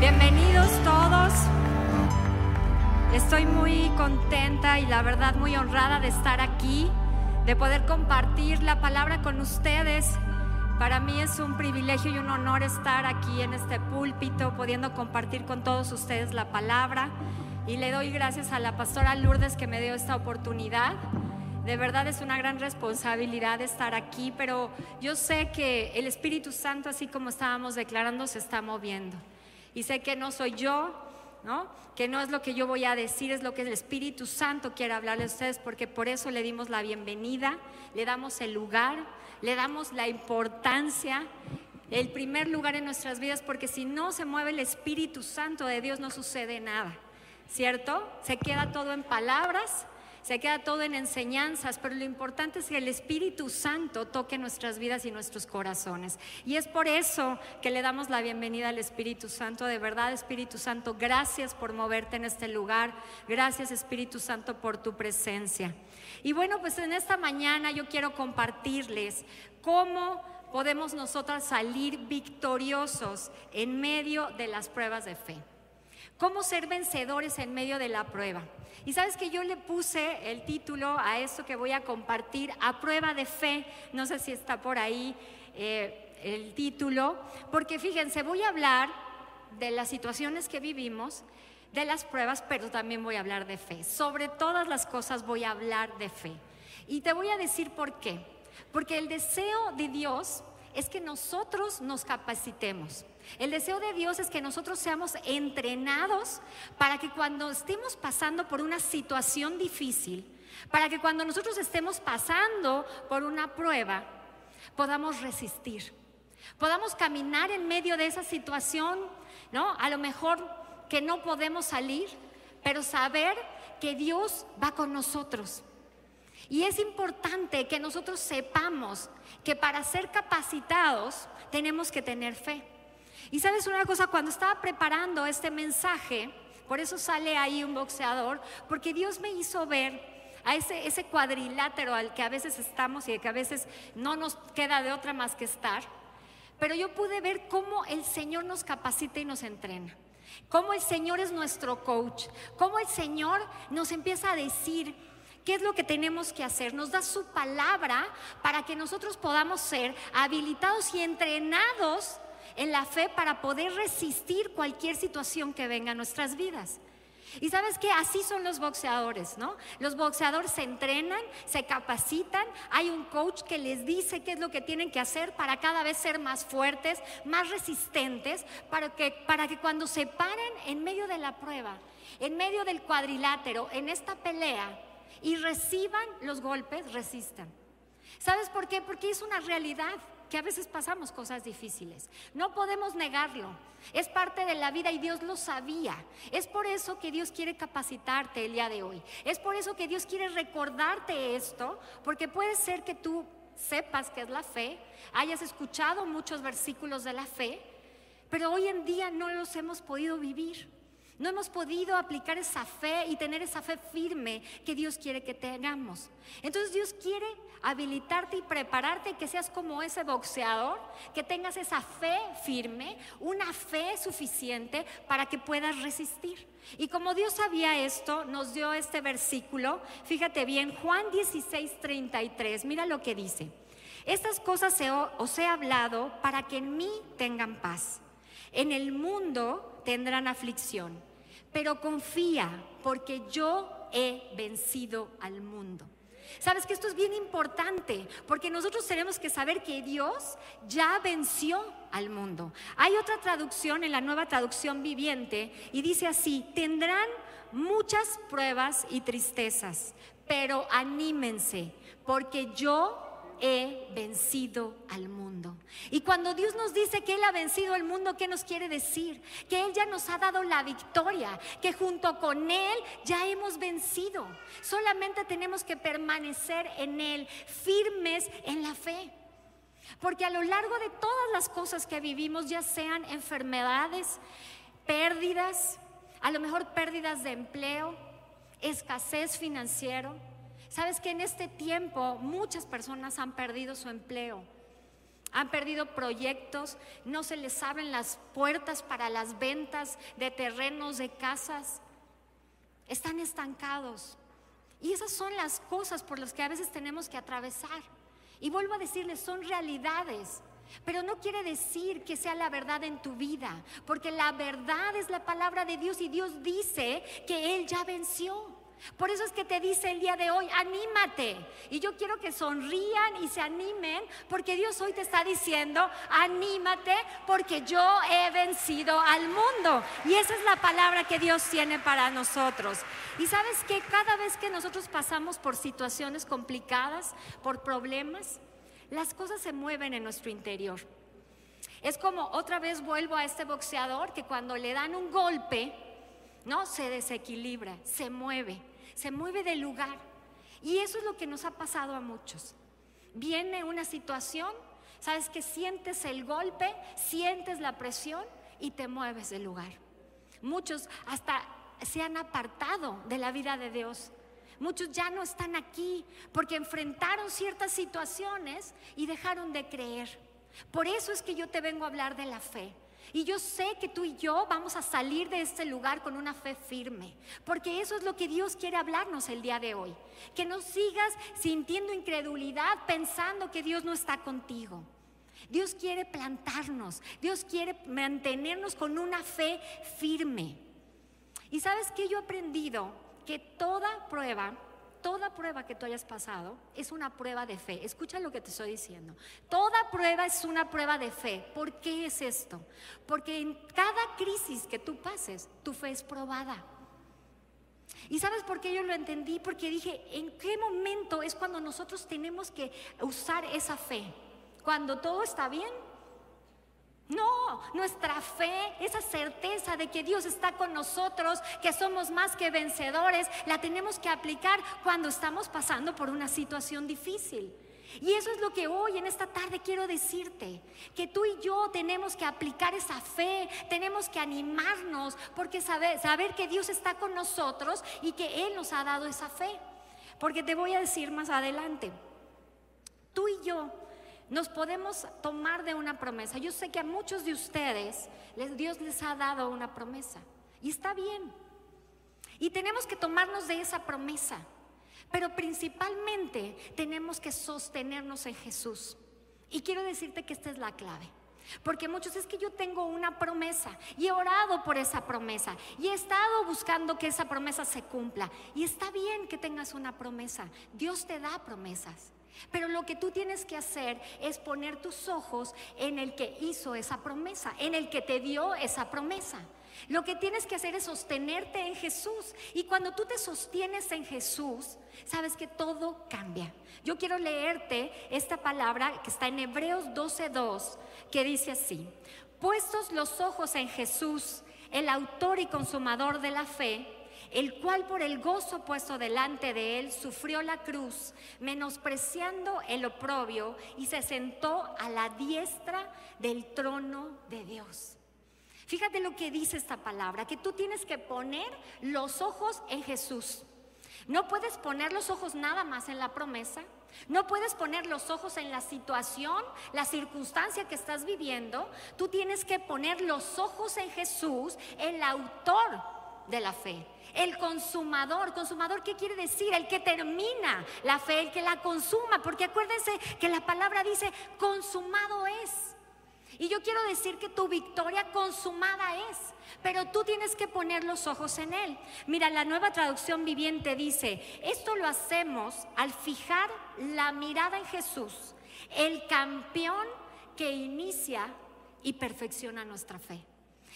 Bienvenidos todos. Estoy muy contenta y la verdad muy honrada de estar aquí, de poder compartir la palabra con ustedes. Para mí es un privilegio y un honor estar aquí en este púlpito, pudiendo compartir con todos ustedes la palabra. Y le doy gracias a la pastora Lourdes que me dio esta oportunidad. De verdad es una gran responsabilidad estar aquí, pero yo sé que el Espíritu Santo, así como estábamos declarando, se está moviendo. Y sé que no soy yo, ¿no? Que no es lo que yo voy a decir, es lo que el Espíritu Santo quiere hablarle a ustedes, porque por eso le dimos la bienvenida, le damos el lugar, le damos la importancia, el primer lugar en nuestras vidas, porque si no se mueve el Espíritu Santo de Dios no sucede nada, ¿cierto? Se queda todo en palabras, se queda todo en enseñanzas, pero lo importante es que el Espíritu Santo toque nuestras vidas y nuestros corazones. Y es por eso que le damos la bienvenida al Espíritu Santo. De verdad, Espíritu Santo, gracias por moverte en este lugar. Gracias, Espíritu Santo, por tu presencia. Y bueno, pues en esta mañana yo quiero compartirles cómo podemos nosotras salir victoriosos en medio de las pruebas de fe. Cómo ser vencedores en medio de la prueba. Y sabes que yo le puse el título a esto que voy a compartir, a prueba de fe. No sé si está por ahí eh, el título, porque fíjense, voy a hablar de las situaciones que vivimos, de las pruebas, pero también voy a hablar de fe. Sobre todas las cosas voy a hablar de fe. Y te voy a decir por qué. Porque el deseo de Dios es que nosotros nos capacitemos. El deseo de Dios es que nosotros seamos entrenados para que cuando estemos pasando por una situación difícil, para que cuando nosotros estemos pasando por una prueba, podamos resistir, podamos caminar en medio de esa situación, ¿no? A lo mejor que no podemos salir, pero saber que Dios va con nosotros. Y es importante que nosotros sepamos que para ser capacitados tenemos que tener fe. Y sabes una cosa, cuando estaba preparando este mensaje, por eso sale ahí un boxeador, porque Dios me hizo ver a ese, cuadrilátero al que a veces estamos y que a veces no nos queda de otra más que estar, pero yo pude ver cómo el Señor nos capacita y nos entrena. Cómo el Señor es nuestro coach, cómo el Señor nos empieza a decir, ¿Qué es lo que tenemos que hacer? Nos da su palabra para que nosotros podamos ser habilitados y entrenados en la fe para poder resistir cualquier situación que venga a nuestras vidas. Y sabes que así son los boxeadores, ¿no? Los boxeadores se entrenan, se capacitan, hay un coach que les dice qué es lo que tienen que hacer para cada vez ser más fuertes, más resistentes, para que, para que cuando se paren en medio de la prueba, en medio del cuadrilátero, en esta pelea, y reciban los golpes, resistan. ¿Sabes por qué? Porque es una realidad que a veces pasamos cosas difíciles. No podemos negarlo. Es parte de la vida y Dios lo sabía. Es por eso que Dios quiere capacitarte el día de hoy. Es por eso que Dios quiere recordarte esto, porque puede ser que tú sepas que es la fe, hayas escuchado muchos versículos de la fe, pero hoy en día no los hemos podido vivir. No hemos podido aplicar esa fe y tener esa fe firme que Dios quiere que tengamos. Entonces Dios quiere habilitarte y prepararte que seas como ese boxeador, que tengas esa fe firme, una fe suficiente para que puedas resistir. Y como Dios sabía esto, nos dio este versículo, fíjate bien, Juan 16, 33, mira lo que dice. Estas cosas os he hablado para que en mí tengan paz. En el mundo tendrán aflicción pero confía porque yo he vencido al mundo. Sabes que esto es bien importante porque nosotros tenemos que saber que Dios ya venció al mundo. Hay otra traducción en la nueva traducción viviente y dice así, tendrán muchas pruebas y tristezas, pero anímense porque yo he vencido al mundo. Y cuando Dios nos dice que Él ha vencido al mundo, ¿qué nos quiere decir? Que Él ya nos ha dado la victoria, que junto con Él ya hemos vencido. Solamente tenemos que permanecer en Él, firmes en la fe. Porque a lo largo de todas las cosas que vivimos, ya sean enfermedades, pérdidas, a lo mejor pérdidas de empleo, escasez financiero, Sabes que en este tiempo muchas personas han perdido su empleo. han perdido proyectos, no se les abren las puertas para las ventas de terrenos, de casas, están estancados. Y esas son las cosas por las que a veces tenemos que atravesar. Y vuelvo a decirles, son realidades. Pero no quiere decir que sea la verdad en tu vida, porque la verdad es la palabra de Dios y Dios dice que Él ya venció. Por eso es que te dice el día de hoy, anímate. Y yo quiero que sonrían y se animen, porque Dios hoy te está diciendo, anímate, porque yo he vencido al mundo. Y esa es la palabra que Dios tiene para nosotros. Y sabes que cada vez que nosotros pasamos por situaciones complicadas, por problemas, las cosas se mueven en nuestro interior. Es como otra vez vuelvo a este boxeador que cuando le dan un golpe, no se desequilibra, se mueve se mueve del lugar. Y eso es lo que nos ha pasado a muchos. Viene una situación, sabes que sientes el golpe, sientes la presión y te mueves del lugar. Muchos hasta se han apartado de la vida de Dios. Muchos ya no están aquí porque enfrentaron ciertas situaciones y dejaron de creer. Por eso es que yo te vengo a hablar de la fe. Y yo sé que tú y yo vamos a salir de este lugar con una fe firme, porque eso es lo que Dios quiere hablarnos el día de hoy. Que no sigas sintiendo incredulidad pensando que Dios no está contigo. Dios quiere plantarnos, Dios quiere mantenernos con una fe firme. Y sabes que yo he aprendido que toda prueba toda prueba que tú hayas pasado es una prueba de fe. Escucha lo que te estoy diciendo. Toda prueba es una prueba de fe. ¿Por qué es esto? Porque en cada crisis que tú pases, tu fe es probada. ¿Y sabes por qué yo lo entendí? Porque dije, ¿en qué momento es cuando nosotros tenemos que usar esa fe? ¿Cuando todo está bien? No, nuestra fe, esa certeza de que Dios está con nosotros, que somos más que vencedores, la tenemos que aplicar cuando estamos pasando por una situación difícil. Y eso es lo que hoy en esta tarde quiero decirte, que tú y yo tenemos que aplicar esa fe, tenemos que animarnos, porque saber, saber que Dios está con nosotros y que Él nos ha dado esa fe. Porque te voy a decir más adelante, tú y yo nos podemos tomar de una promesa. Yo sé que a muchos de ustedes Dios les ha dado una promesa y está bien. Y tenemos que tomarnos de esa promesa. Pero principalmente tenemos que sostenernos en Jesús. Y quiero decirte que esta es la clave. Porque muchos es que yo tengo una promesa y he orado por esa promesa y he estado buscando que esa promesa se cumpla. Y está bien que tengas una promesa. Dios te da promesas. Pero lo que tú tienes que hacer es poner tus ojos en el que hizo esa promesa, en el que te dio esa promesa. Lo que tienes que hacer es sostenerte en Jesús. Y cuando tú te sostienes en Jesús, sabes que todo cambia. Yo quiero leerte esta palabra que está en Hebreos 12:2, que dice así: Puestos los ojos en Jesús, el autor y consumador de la fe, el cual por el gozo puesto delante de él sufrió la cruz, menospreciando el oprobio, y se sentó a la diestra del trono de Dios. Fíjate lo que dice esta palabra, que tú tienes que poner los ojos en Jesús. No puedes poner los ojos nada más en la promesa, no puedes poner los ojos en la situación, la circunstancia que estás viviendo. Tú tienes que poner los ojos en Jesús, el autor de la fe. El consumador, consumador, ¿qué quiere decir? El que termina la fe, el que la consuma, porque acuérdense que la palabra dice, consumado es. Y yo quiero decir que tu victoria consumada es, pero tú tienes que poner los ojos en Él. Mira, la nueva traducción viviente dice, esto lo hacemos al fijar la mirada en Jesús, el campeón que inicia y perfecciona nuestra fe.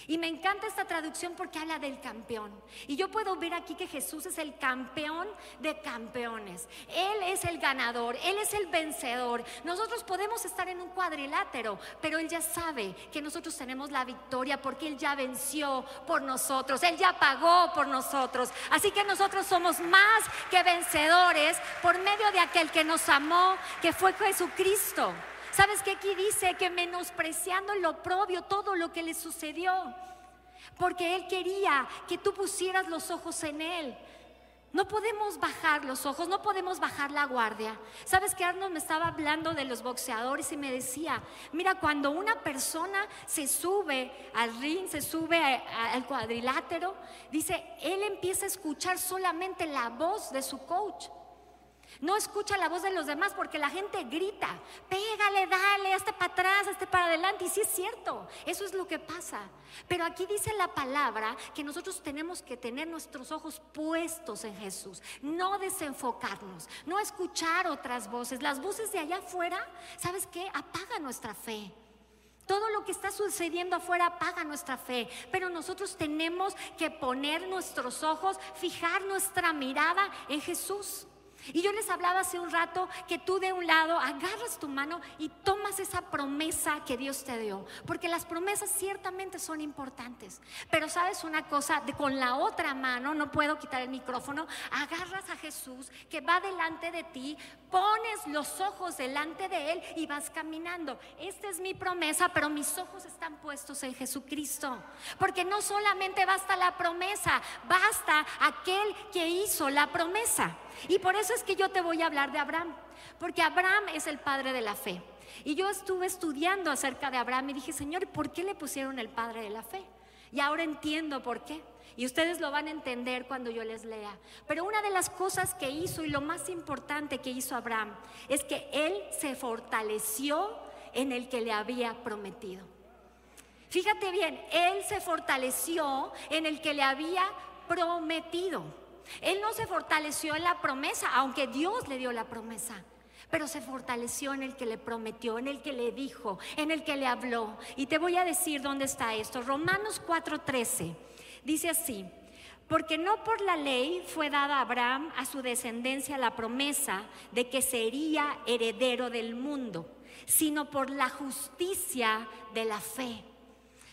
Y me encanta esta traducción porque habla del campeón. Y yo puedo ver aquí que Jesús es el campeón de campeones. Él es el ganador, Él es el vencedor. Nosotros podemos estar en un cuadrilátero, pero Él ya sabe que nosotros tenemos la victoria porque Él ya venció por nosotros, Él ya pagó por nosotros. Así que nosotros somos más que vencedores por medio de aquel que nos amó, que fue Jesucristo. ¿Sabes qué aquí dice? Que menospreciando lo propio, todo lo que le sucedió. Porque Él quería que tú pusieras los ojos en Él. No podemos bajar los ojos, no podemos bajar la guardia. ¿Sabes que Arnold me estaba hablando de los boxeadores y me decía, mira, cuando una persona se sube al ring, se sube al cuadrilátero, dice, él empieza a escuchar solamente la voz de su coach. No escucha la voz de los demás porque la gente grita, pégale, dale, hazte para atrás, hazte para adelante. Y sí es cierto, eso es lo que pasa. Pero aquí dice la palabra que nosotros tenemos que tener nuestros ojos puestos en Jesús, no desenfocarnos, no escuchar otras voces. Las voces de allá afuera, ¿sabes qué? Apaga nuestra fe. Todo lo que está sucediendo afuera apaga nuestra fe, pero nosotros tenemos que poner nuestros ojos, fijar nuestra mirada en Jesús. Y yo les hablaba hace un rato que tú de un lado agarras tu mano y tomas esa promesa que Dios te dio. Porque las promesas ciertamente son importantes. Pero sabes una cosa, de, con la otra mano, no puedo quitar el micrófono, agarras a Jesús que va delante de ti, pones los ojos delante de Él y vas caminando. Esta es mi promesa, pero mis ojos están puestos en Jesucristo. Porque no solamente basta la promesa, basta aquel que hizo la promesa. Y por eso es que yo te voy a hablar de Abraham, porque Abraham es el padre de la fe. Y yo estuve estudiando acerca de Abraham y dije, Señor, ¿por qué le pusieron el padre de la fe? Y ahora entiendo por qué. Y ustedes lo van a entender cuando yo les lea. Pero una de las cosas que hizo y lo más importante que hizo Abraham es que él se fortaleció en el que le había prometido. Fíjate bien, él se fortaleció en el que le había prometido. Él no se fortaleció en la promesa, aunque Dios le dio la promesa. Pero se fortaleció en el que le prometió, en el que le dijo, en el que le habló. Y te voy a decir dónde está esto. Romanos 4:13 dice así, porque no por la ley fue dada a Abraham, a su descendencia, la promesa de que sería heredero del mundo, sino por la justicia de la fe.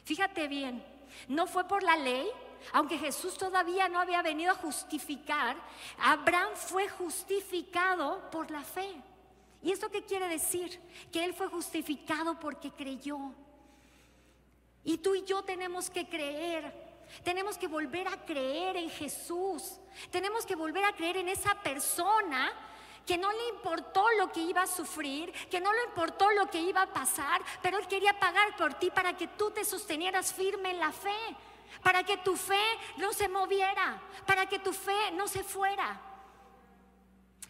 Fíjate bien, no fue por la ley, aunque Jesús todavía no había venido a justificar, Abraham fue justificado por la fe. ¿Y esto qué quiere decir? Que él fue justificado porque creyó. Y tú y yo tenemos que creer. Tenemos que volver a creer en Jesús. Tenemos que volver a creer en esa persona que no le importó lo que iba a sufrir, que no le importó lo que iba a pasar, pero Él quería pagar por ti para que tú te sostenieras firme en la fe para que tu fe no se moviera, para que tu fe no se fuera.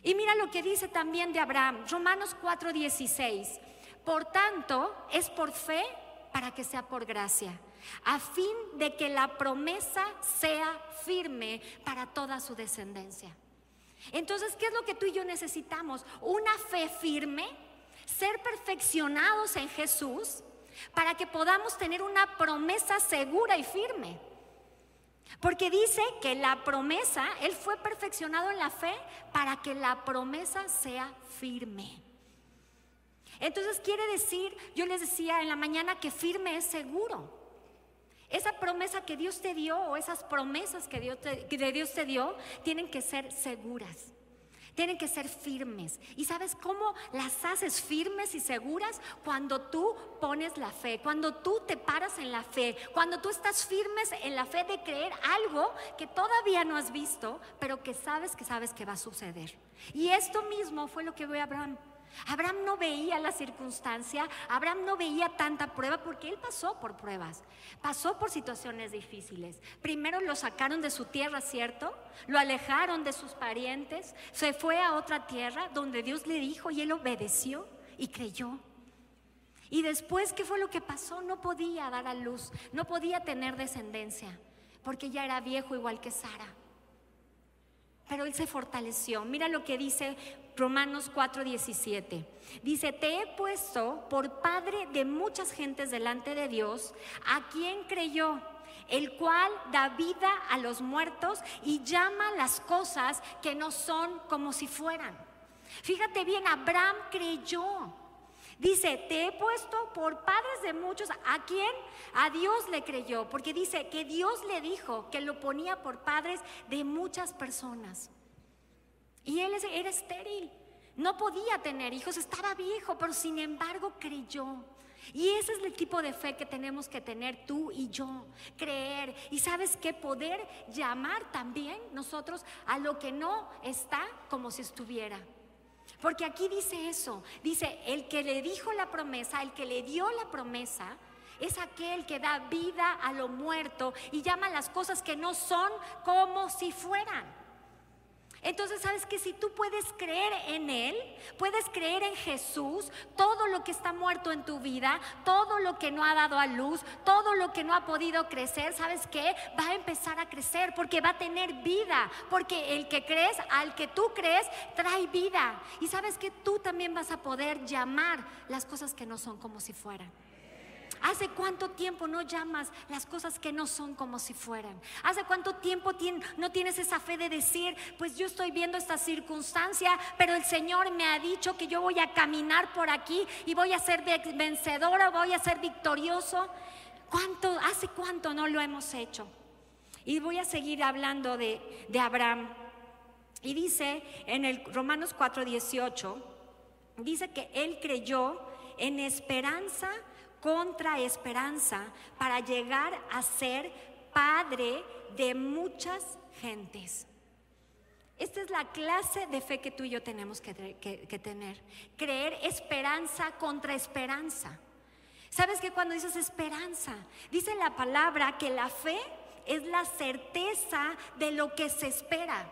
Y mira lo que dice también de Abraham, Romanos 4:16. Por tanto, es por fe para que sea por gracia, a fin de que la promesa sea firme para toda su descendencia. Entonces, ¿qué es lo que tú y yo necesitamos? Una fe firme, ser perfeccionados en Jesús para que podamos tener una promesa segura y firme. Porque dice que la promesa, Él fue perfeccionado en la fe para que la promesa sea firme. Entonces quiere decir, yo les decía en la mañana que firme es seguro. Esa promesa que Dios te dio o esas promesas que Dios que Dios te dio tienen que ser seguras. Tienen que ser firmes. ¿Y sabes cómo las haces firmes y seguras? Cuando tú pones la fe, cuando tú te paras en la fe, cuando tú estás firmes en la fe de creer algo que todavía no has visto, pero que sabes que sabes que va a suceder. Y esto mismo fue lo que ve Abraham. Abraham no veía la circunstancia, Abraham no veía tanta prueba porque él pasó por pruebas, pasó por situaciones difíciles. Primero lo sacaron de su tierra, ¿cierto? Lo alejaron de sus parientes, se fue a otra tierra donde Dios le dijo y él obedeció y creyó. Y después, ¿qué fue lo que pasó? No podía dar a luz, no podía tener descendencia, porque ya era viejo igual que Sara. Pero él se fortaleció. Mira lo que dice Romanos 4:17. Dice, te he puesto por padre de muchas gentes delante de Dios, a quien creyó, el cual da vida a los muertos y llama las cosas que no son como si fueran. Fíjate bien, Abraham creyó. Dice, te he puesto por padres de muchos, ¿a quien A Dios le creyó, porque dice que Dios le dijo que lo ponía por padres de muchas personas. Y él era estéril, no podía tener hijos, estaba viejo, pero sin embargo creyó. Y ese es el tipo de fe que tenemos que tener tú y yo, creer. Y sabes que poder llamar también nosotros a lo que no está como si estuviera. Porque aquí dice eso, dice, el que le dijo la promesa, el que le dio la promesa, es aquel que da vida a lo muerto y llama las cosas que no son como si fueran. Entonces, sabes que si tú puedes creer en Él, puedes creer en Jesús, todo lo que está muerto en tu vida, todo lo que no ha dado a luz, todo lo que no ha podido crecer, ¿sabes qué? Va a empezar a crecer porque va a tener vida, porque el que crees, al que tú crees, trae vida. Y sabes que tú también vas a poder llamar las cosas que no son como si fueran. ¿Hace cuánto tiempo no llamas las cosas que no son como si fueran? ¿Hace cuánto tiempo no tienes esa fe de decir, pues yo estoy viendo esta circunstancia, pero el Señor me ha dicho que yo voy a caminar por aquí y voy a ser vencedora, voy a ser victorioso? ¿Cuánto, hace cuánto no lo hemos hecho? Y voy a seguir hablando de, de Abraham. Y dice en el Romanos 4:18, dice que él creyó en esperanza contra esperanza para llegar a ser padre de muchas gentes. Esta es la clase de fe que tú y yo tenemos que, tener. Creer esperanza contra esperanza. ¿Sabes que cuando dices esperanza, dice la palabra que la fe es la certeza de lo que se espera.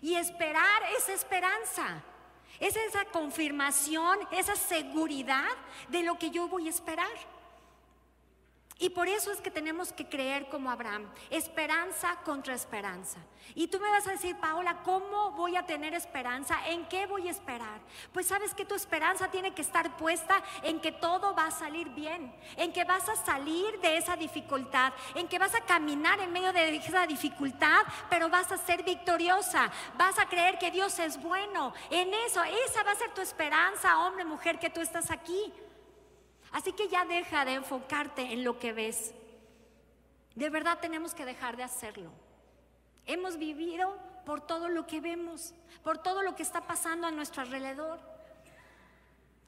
Y esperar es esperanza. Es esa confirmación, esa seguridad de lo que yo voy a esperar. Y por eso es que tenemos que creer como Abraham, esperanza contra esperanza. Y tú me vas a decir, Paola, ¿cómo voy a tener esperanza? ¿En qué voy a esperar? Pues sabes que tu esperanza tiene que estar puesta en que todo va a salir bien, en que vas a salir de esa dificultad, en que vas a caminar en medio de esa dificultad, pero vas a ser victoriosa, vas a creer que Dios es bueno. En eso, esa va a ser tu esperanza, hombre, mujer, que tú estás aquí. Así que ya deja de enfocarte en lo que ves. De verdad tenemos que dejar de hacerlo. Hemos vivido por todo lo que vemos, por todo lo que está pasando a nuestro alrededor,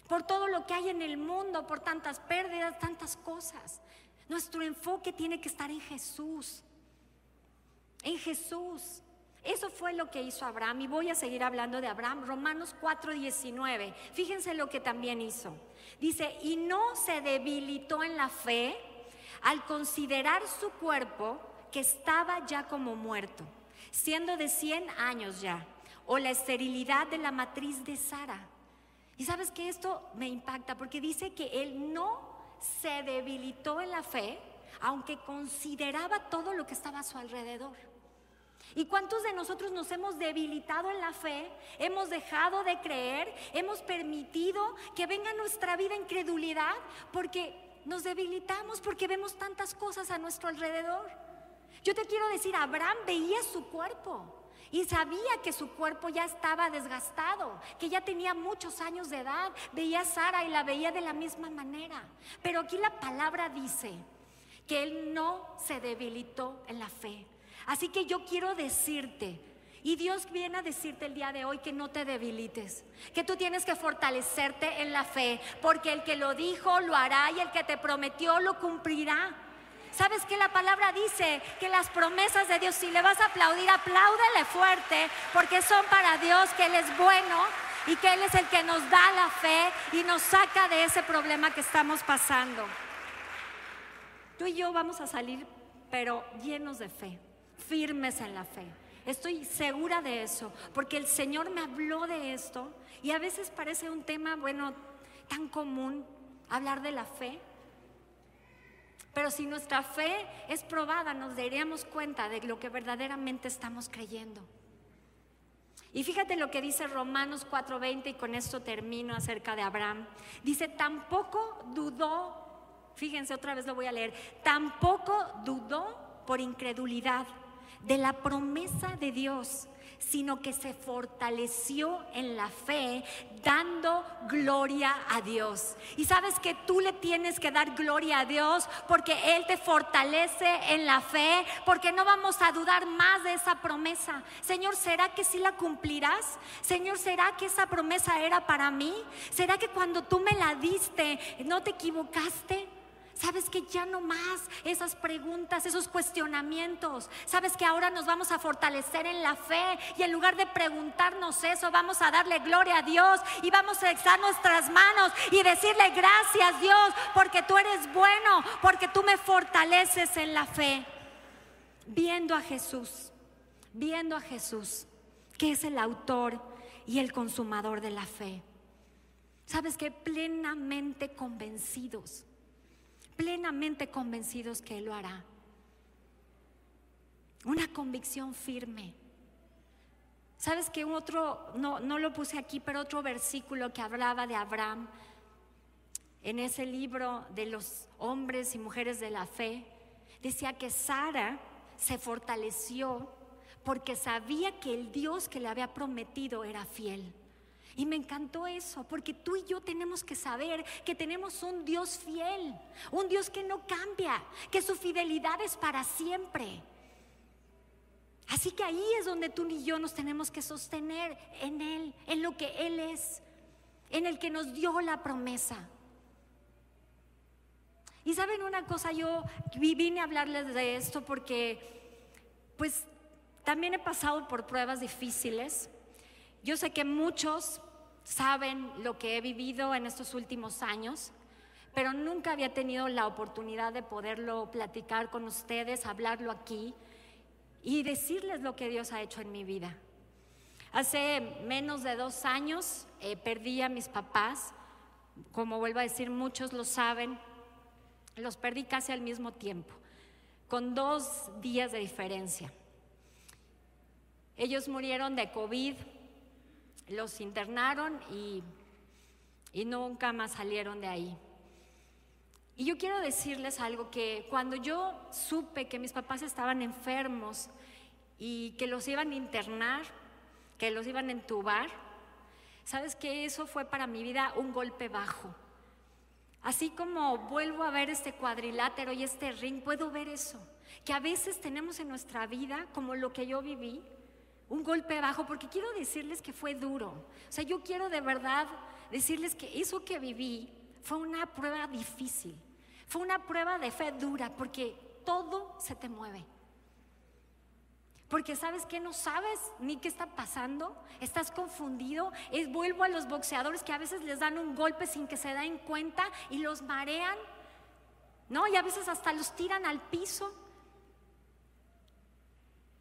por todo lo que hay en el mundo, por tantas pérdidas, tantas cosas. Nuestro enfoque tiene que estar en Jesús, en Jesús. Eso fue lo que hizo Abraham y voy a seguir hablando de Abraham. Romanos 4:19. Fíjense lo que también hizo. Dice, y no se debilitó en la fe al considerar su cuerpo que estaba ya como muerto, siendo de 100 años ya, o la esterilidad de la matriz de Sara. Y sabes que esto me impacta porque dice que él no se debilitó en la fe, aunque consideraba todo lo que estaba a su alrededor. ¿Y cuántos de nosotros nos hemos debilitado en la fe? Hemos dejado de creer, hemos permitido que venga nuestra vida incredulidad porque nos debilitamos, porque vemos tantas cosas a nuestro alrededor. Yo te quiero decir, Abraham veía su cuerpo y sabía que su cuerpo ya estaba desgastado, que ya tenía muchos años de edad. Veía a Sara y la veía de la misma manera. Pero aquí la palabra dice que él no se debilitó en la fe. Así que yo quiero decirte, y Dios viene a decirte el día de hoy que no te debilites, que tú tienes que fortalecerte en la fe, porque el que lo dijo lo hará y el que te prometió lo cumplirá. ¿Sabes que la palabra dice que las promesas de Dios, si le vas a aplaudir, apláudele fuerte, porque son para Dios, que Él es bueno y que Él es el que nos da la fe y nos saca de ese problema que estamos pasando. Tú y yo vamos a salir, pero llenos de fe firmes en la fe. Estoy segura de eso, porque el Señor me habló de esto y a veces parece un tema, bueno, tan común hablar de la fe. Pero si nuestra fe es probada, nos daríamos cuenta de lo que verdaderamente estamos creyendo. Y fíjate lo que dice Romanos 4:20 y con esto termino acerca de Abraham. Dice, tampoco dudó, fíjense otra vez lo voy a leer, tampoco dudó por incredulidad de la promesa de Dios, sino que se fortaleció en la fe, dando gloria a Dios. Y sabes que tú le tienes que dar gloria a Dios porque Él te fortalece en la fe, porque no vamos a dudar más de esa promesa. Señor, ¿será que sí la cumplirás? Señor, ¿será que esa promesa era para mí? ¿Será que cuando tú me la diste no te equivocaste? Sabes que ya no más esas preguntas, esos cuestionamientos. Sabes que ahora nos vamos a fortalecer en la fe y en lugar de preguntarnos eso, vamos a darle gloria a Dios y vamos a exar nuestras manos y decirle gracias Dios porque tú eres bueno, porque tú me fortaleces en la fe. Viendo a Jesús, viendo a Jesús, que es el autor y el consumador de la fe. Sabes que plenamente convencidos plenamente convencidos que Él lo hará. Una convicción firme. ¿Sabes que otro, no, no lo puse aquí, pero otro versículo que hablaba de Abraham en ese libro de los hombres y mujeres de la fe, decía que Sara se fortaleció porque sabía que el Dios que le había prometido era fiel. Y me encantó eso, porque tú y yo tenemos que saber que tenemos un Dios fiel, un Dios que no cambia, que su fidelidad es para siempre. Así que ahí es donde tú y yo nos tenemos que sostener en Él, en lo que Él es, en el que nos dio la promesa. Y saben una cosa, yo vine a hablarles de esto porque pues también he pasado por pruebas difíciles. Yo sé que muchos saben lo que he vivido en estos últimos años, pero nunca había tenido la oportunidad de poderlo platicar con ustedes, hablarlo aquí y decirles lo que Dios ha hecho en mi vida. Hace menos de dos años eh, perdí a mis papás, como vuelvo a decir, muchos lo saben, los perdí casi al mismo tiempo, con dos días de diferencia. Ellos murieron de COVID los internaron y, nunca más salieron de ahí. Y yo quiero decirles algo que cuando yo supe que mis papás estaban enfermos y que los iban a internar, que los iban a entubar, sabes que eso fue para mi vida un golpe bajo. Así como vuelvo a ver este cuadrilátero y este ring, puedo ver eso, que a veces tenemos en nuestra vida, como lo que yo viví, un golpe bajo, porque quiero decirles que fue duro. O sea, yo quiero de verdad decirles que eso que viví fue una prueba difícil, fue una prueba de fe dura, porque todo se te mueve. Porque sabes que no sabes ni qué está pasando, estás confundido. Es, vuelvo a los boxeadores que a veces les dan un golpe sin que se den cuenta y los marean, ¿no? Y a veces hasta los tiran al piso.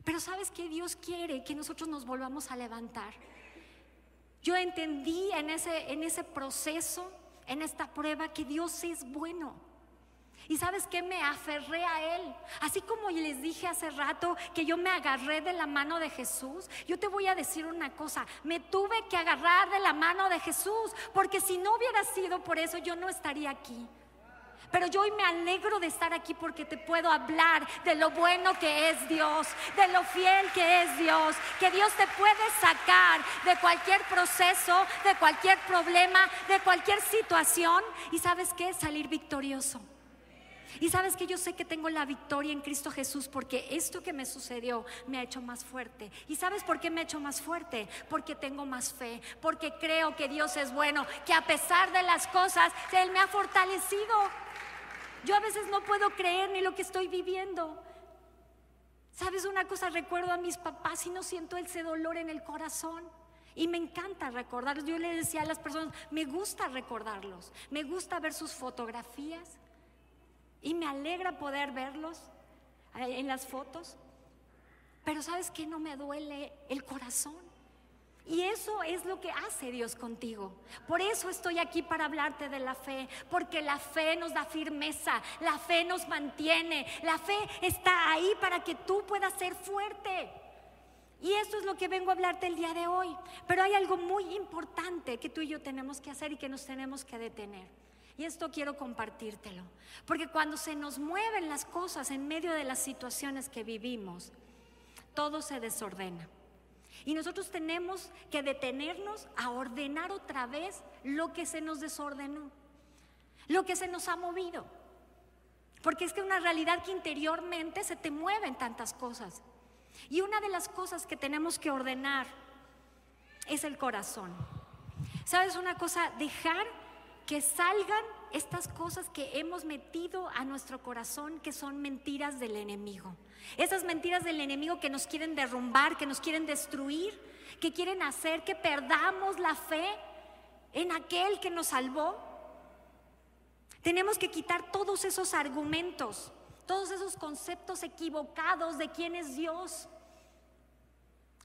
Pero sabes que Dios quiere que nosotros nos volvamos a levantar. Yo entendí en ese, en ese proceso, en esta prueba, que Dios es bueno. Y sabes que me aferré a Él. Así como les dije hace rato que yo me agarré de la mano de Jesús, yo te voy a decir una cosa, me tuve que agarrar de la mano de Jesús, porque si no hubiera sido por eso, yo no estaría aquí. Pero yo hoy me alegro de estar aquí porque te puedo hablar de lo bueno que es Dios, de lo fiel que es Dios, que Dios te puede sacar de cualquier proceso, de cualquier problema, de cualquier situación y sabes qué, salir victorioso. Y sabes que yo sé que tengo la victoria en Cristo Jesús porque esto que me sucedió me ha hecho más fuerte. ¿Y sabes por qué me ha hecho más fuerte? Porque tengo más fe, porque creo que Dios es bueno, que a pesar de las cosas, Él me ha fortalecido. Yo a veces no puedo creer ni lo que estoy viviendo. ¿Sabes una cosa? Recuerdo a mis papás y no siento ese dolor en el corazón. Y me encanta recordarlos. Yo le decía a las personas, me gusta recordarlos, me gusta ver sus fotografías y me alegra poder verlos eh, en las fotos. Pero sabes que no me duele el corazón. Y eso es lo que hace Dios contigo. Por eso estoy aquí para hablarte de la fe, porque la fe nos da firmeza, la fe nos mantiene, la fe está ahí para que tú puedas ser fuerte. Y eso es lo que vengo a hablarte el día de hoy. Pero hay algo muy importante que tú y yo tenemos que hacer y que nos tenemos que detener. Y esto quiero compartírtelo. Porque cuando se nos mueven las cosas en medio de las situaciones que vivimos, todo se desordena. Y nosotros tenemos que detenernos a ordenar otra vez lo que se nos desordenó, lo que se nos ha movido. Porque es que una realidad que interiormente se te mueven tantas cosas. Y una de las cosas que tenemos que ordenar es el corazón. ¿Sabes una cosa? Dejar que salgan estas cosas que hemos metido a nuestro corazón, que son mentiras del enemigo. Esas mentiras del enemigo que nos quieren derrumbar, que nos quieren destruir, que quieren hacer que perdamos la fe en aquel que nos salvó. Tenemos que quitar todos esos argumentos, todos esos conceptos equivocados de quién es Dios.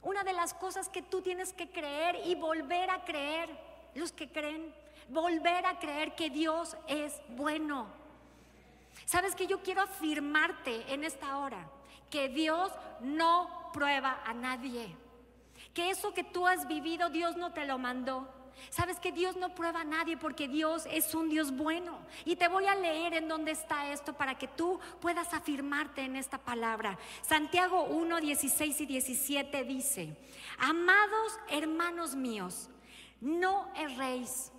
Una de las cosas que tú tienes que creer y volver a creer, los que creen, volver a creer que Dios es bueno. Sabes que yo quiero afirmarte en esta hora que Dios no prueba a nadie. Que eso que tú has vivido Dios no te lo mandó. Sabes que Dios no prueba a nadie porque Dios es un Dios bueno. Y te voy a leer en dónde está esto para que tú puedas afirmarte en esta palabra. Santiago 1, 16 y 17 dice, amados hermanos míos, no erréis.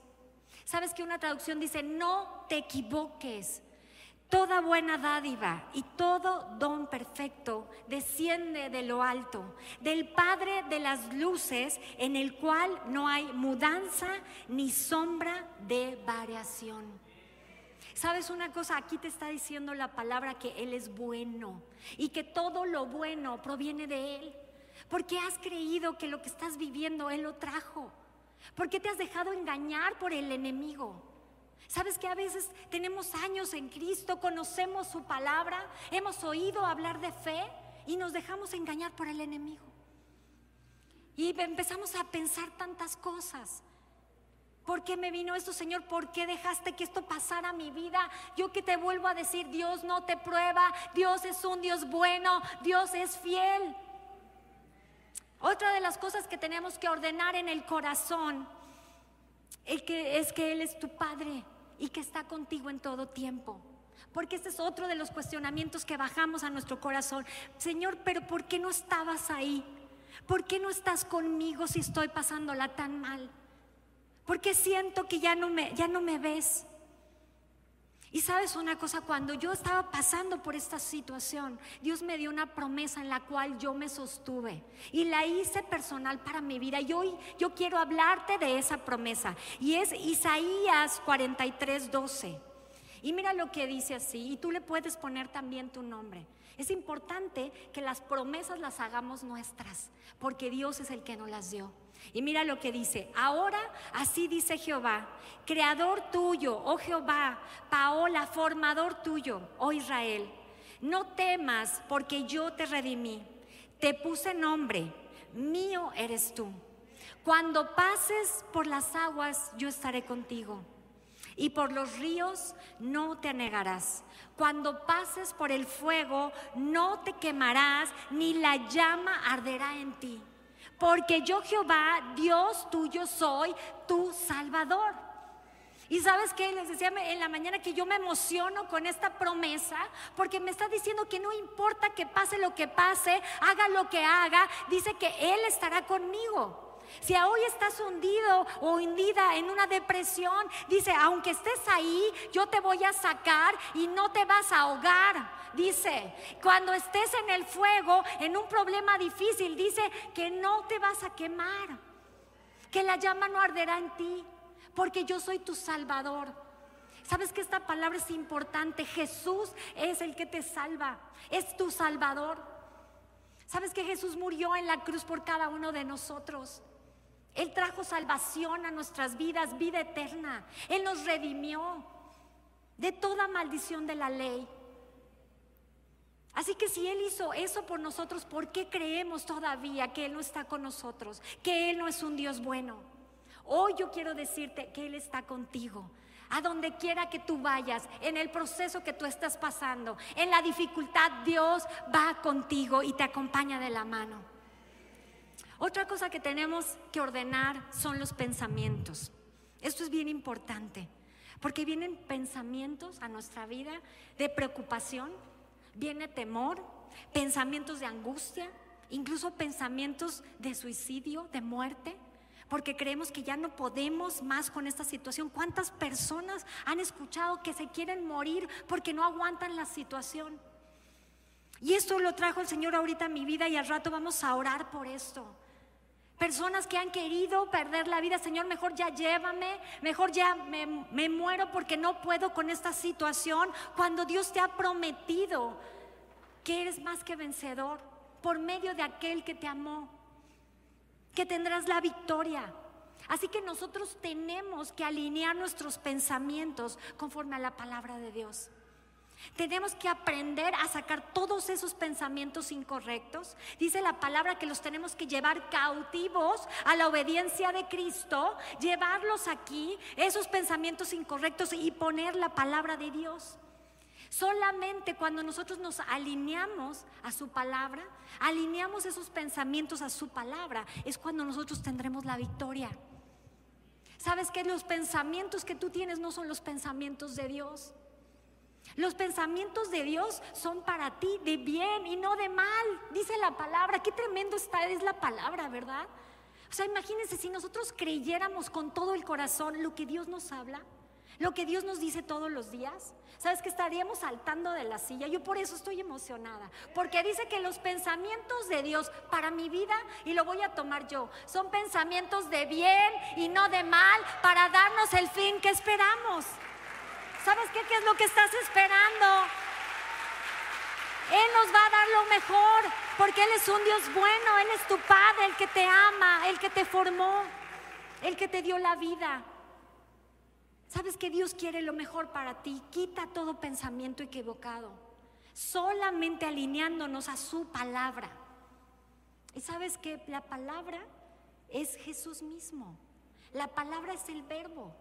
Sabes que una traducción dice, no te equivoques. Toda buena dádiva y todo don perfecto desciende de lo alto, del Padre de las luces, en el cual no hay mudanza ni sombra de variación. ¿Sabes una cosa? Aquí te está diciendo la palabra que Él es bueno y que todo lo bueno proviene de Él. Porque has creído que lo que estás viviendo Él lo trajo. Porque te has dejado engañar por el enemigo. Sabes que a veces tenemos años en Cristo, conocemos su palabra, hemos oído hablar de fe y nos dejamos engañar por el enemigo. Y empezamos a pensar tantas cosas. ¿Por qué me vino esto, Señor? ¿Por qué dejaste que esto pasara a mi vida? Yo que te vuelvo a decir, Dios no te prueba, Dios es un Dios bueno, Dios es fiel. Otra de las cosas que tenemos que ordenar en el corazón es que, es que Él es tu Padre y que está contigo en todo tiempo. Porque este es otro de los cuestionamientos que bajamos a nuestro corazón. Señor, pero ¿por qué no estabas ahí? ¿Por qué no estás conmigo si estoy pasándola tan mal? ¿Por qué siento que ya no me, ya no me ves? Y sabes una cosa, cuando yo estaba pasando por esta situación, Dios me dio una promesa en la cual yo me sostuve y la hice personal para mi vida. Y hoy yo quiero hablarte de esa promesa. Y es Isaías 43, 12. Y mira lo que dice así, y tú le puedes poner también tu nombre. Es importante que las promesas las hagamos nuestras, porque Dios es el que nos las dio. Y mira lo que dice, ahora así dice Jehová, creador tuyo, oh Jehová, Paola, formador tuyo, oh Israel, no temas porque yo te redimí, te puse nombre, mío eres tú. Cuando pases por las aguas, yo estaré contigo. Y por los ríos no te anegarás. Cuando pases por el fuego, no te quemarás, ni la llama arderá en ti porque yo Jehová, Dios tuyo soy, tu Salvador. Y sabes qué, les decía en la mañana que yo me emociono con esta promesa, porque me está diciendo que no importa que pase lo que pase, haga lo que haga, dice que Él estará conmigo. Si hoy estás hundido o hundida en una depresión, dice, aunque estés ahí, yo te voy a sacar y no te vas a ahogar. Dice, cuando estés en el fuego, en un problema difícil, dice que no te vas a quemar, que la llama no arderá en ti, porque yo soy tu salvador. ¿Sabes que esta palabra es importante? Jesús es el que te salva, es tu salvador. ¿Sabes que Jesús murió en la cruz por cada uno de nosotros? Él trajo salvación a nuestras vidas, vida eterna. Él nos redimió de toda maldición de la ley. Así que si Él hizo eso por nosotros, ¿por qué creemos todavía que Él no está con nosotros? Que Él no es un Dios bueno. Hoy yo quiero decirte que Él está contigo. A donde quiera que tú vayas, en el proceso que tú estás pasando, en la dificultad, Dios va contigo y te acompaña de la mano. Otra cosa que tenemos que ordenar son los pensamientos. Esto es bien importante, porque vienen pensamientos a nuestra vida de preocupación, viene temor, pensamientos de angustia, incluso pensamientos de suicidio, de muerte, porque creemos que ya no podemos más con esta situación. ¿Cuántas personas han escuchado que se quieren morir porque no aguantan la situación? Y esto lo trajo el Señor ahorita a mi vida y al rato vamos a orar por esto. Personas que han querido perder la vida, Señor, mejor ya llévame, mejor ya me, me, muero porque no puedo con esta situación, cuando Dios te ha prometido que eres más que vencedor por medio de aquel que te amó, que tendrás la victoria. Así que nosotros tenemos que alinear nuestros pensamientos conforme a la palabra de Dios. Tenemos que aprender a sacar todos esos pensamientos incorrectos. Dice la palabra que los tenemos que llevar cautivos a la obediencia de Cristo, llevarlos aquí, esos pensamientos incorrectos y poner la palabra de Dios. Solamente cuando nosotros nos alineamos a su palabra, alineamos esos pensamientos a su palabra, es cuando nosotros tendremos la victoria. ¿Sabes que los pensamientos que tú tienes no son los pensamientos de Dios? Los pensamientos de Dios son para ti de bien y no de mal, dice la palabra. Qué tremendo está es la palabra, ¿verdad? O sea, imagínense si nosotros creyéramos con todo el corazón lo que Dios nos habla, lo que Dios nos dice todos los días. ¿Sabes que estaríamos saltando de la silla? Yo por eso estoy emocionada, porque dice que los pensamientos de Dios para mi vida, y lo voy a tomar yo, son pensamientos de bien y no de mal para darnos el fin que esperamos. ¿Sabes qué? ¿Qué es lo que estás esperando? Él nos va a dar lo mejor, porque Él es un Dios bueno, Él es tu Padre, el que te ama, el que te formó, el que te dio la vida. Sabes que Dios quiere lo mejor para ti. Quita todo pensamiento equivocado, solamente alineándonos a su palabra. Y sabes que la palabra es Jesús mismo. La palabra es el verbo.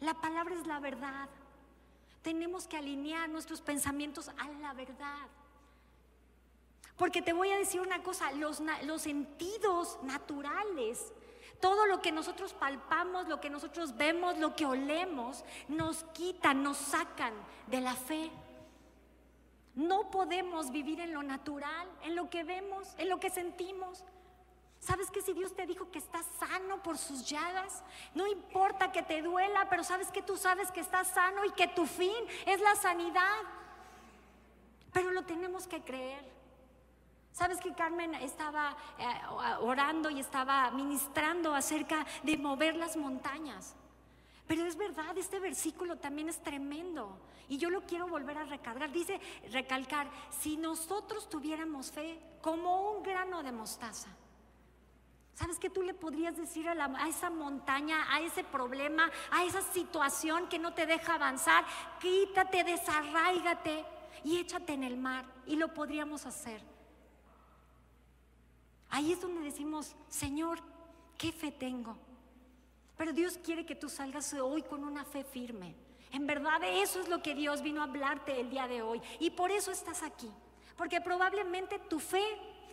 La palabra es la verdad. Tenemos que alinear nuestros pensamientos a la verdad. Porque te voy a decir una cosa, los, sentidos naturales, todo lo que nosotros palpamos, lo que nosotros vemos, lo que olemos, nos quitan, nos sacan de la fe. No podemos vivir en lo natural, en lo que vemos, en lo que sentimos. ¿Sabes que si Dios te dijo que estás sano por sus llagas? No importa que te duela, pero sabes que tú sabes que estás sano y que tu fin es la sanidad. Pero lo tenemos que creer. ¿Sabes que Carmen estaba eh, orando y estaba ministrando acerca de mover las montañas? Pero es verdad, este versículo también es tremendo. Y yo lo quiero volver a recargar. Dice, recalcar, si nosotros tuviéramos fe como un grano de mostaza, ¿Sabes qué tú le podrías decir a, esa montaña, a ese problema, a esa situación que no te deja avanzar? Quítate, desarraigate y échate en el mar. Y lo podríamos hacer. Ahí es donde decimos, Señor, ¿qué fe tengo? Pero Dios quiere que tú salgas hoy con una fe firme. En verdad eso es lo que Dios vino a hablarte el día de hoy. Y por eso estás aquí. Porque probablemente tu fe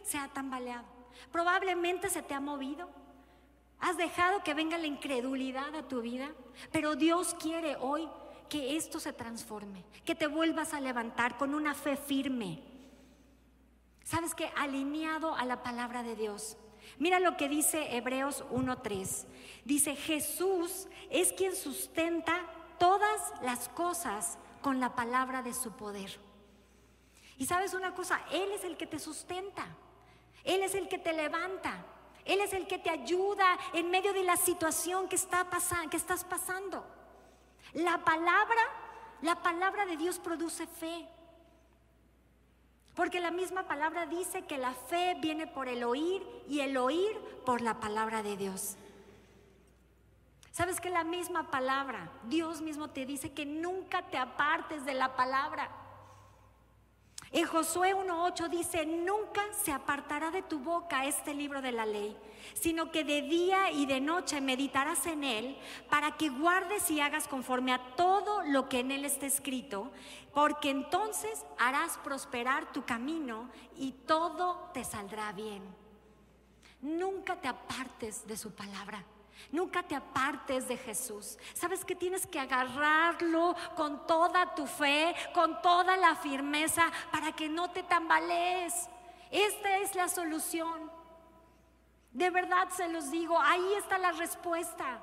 se ha tambaleado. Probablemente se te ha movido. Has dejado que venga la incredulidad a tu vida, pero Dios quiere hoy que esto se transforme, que te vuelvas a levantar con una fe firme. ¿Sabes que Alineado a la palabra de Dios. Mira lo que dice Hebreos 1.3. Dice, Jesús es quien sustenta todas las cosas con la palabra de su poder. Y sabes una cosa, Él es el que te sustenta. Él es el que te levanta. Él es el que te ayuda en medio de la situación que, está que estás pasando. La palabra, la palabra de Dios produce fe. Porque la misma palabra dice que la fe viene por el oír y el oír por la palabra de Dios. ¿Sabes que la misma palabra, Dios mismo te dice que nunca te apartes de la palabra? En Josué 1.8 dice, nunca se apartará de tu boca este libro de la ley, sino que de día y de noche meditarás en él para que guardes y hagas conforme a todo lo que en él está escrito, porque entonces harás prosperar tu camino y todo te saldrá bien. Nunca te apartes de su palabra. Nunca te apartes de Jesús. Sabes que tienes que agarrarlo con toda tu fe, con toda la firmeza, para que no te tambalees. Esta es la solución. De verdad se los digo, ahí está la respuesta.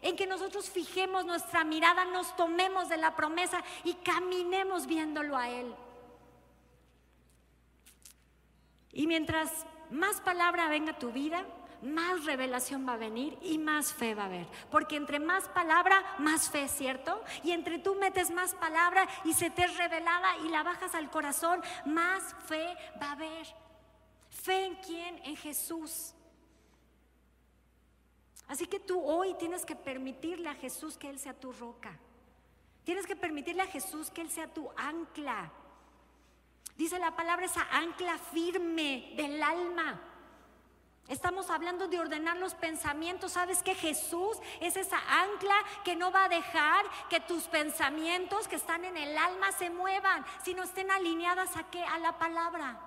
En que nosotros fijemos nuestra mirada, nos tomemos de la promesa y caminemos viéndolo a Él. Y mientras más palabra venga a tu vida, más revelación va a venir y más fe va a haber. Porque entre más palabra, más fe, ¿cierto? Y entre tú metes más palabra y se te es revelada y la bajas al corazón, más fe va a haber. ¿Fe en quién? En Jesús. Así que tú hoy tienes que permitirle a Jesús que Él sea tu roca. Tienes que permitirle a Jesús que Él sea tu ancla. Dice la palabra esa ancla firme del alma. Estamos hablando de ordenar los pensamientos. ¿Sabes que Jesús es esa ancla que no va a dejar que tus pensamientos que están en el alma se muevan, sino estén alineadas a qué? A la palabra.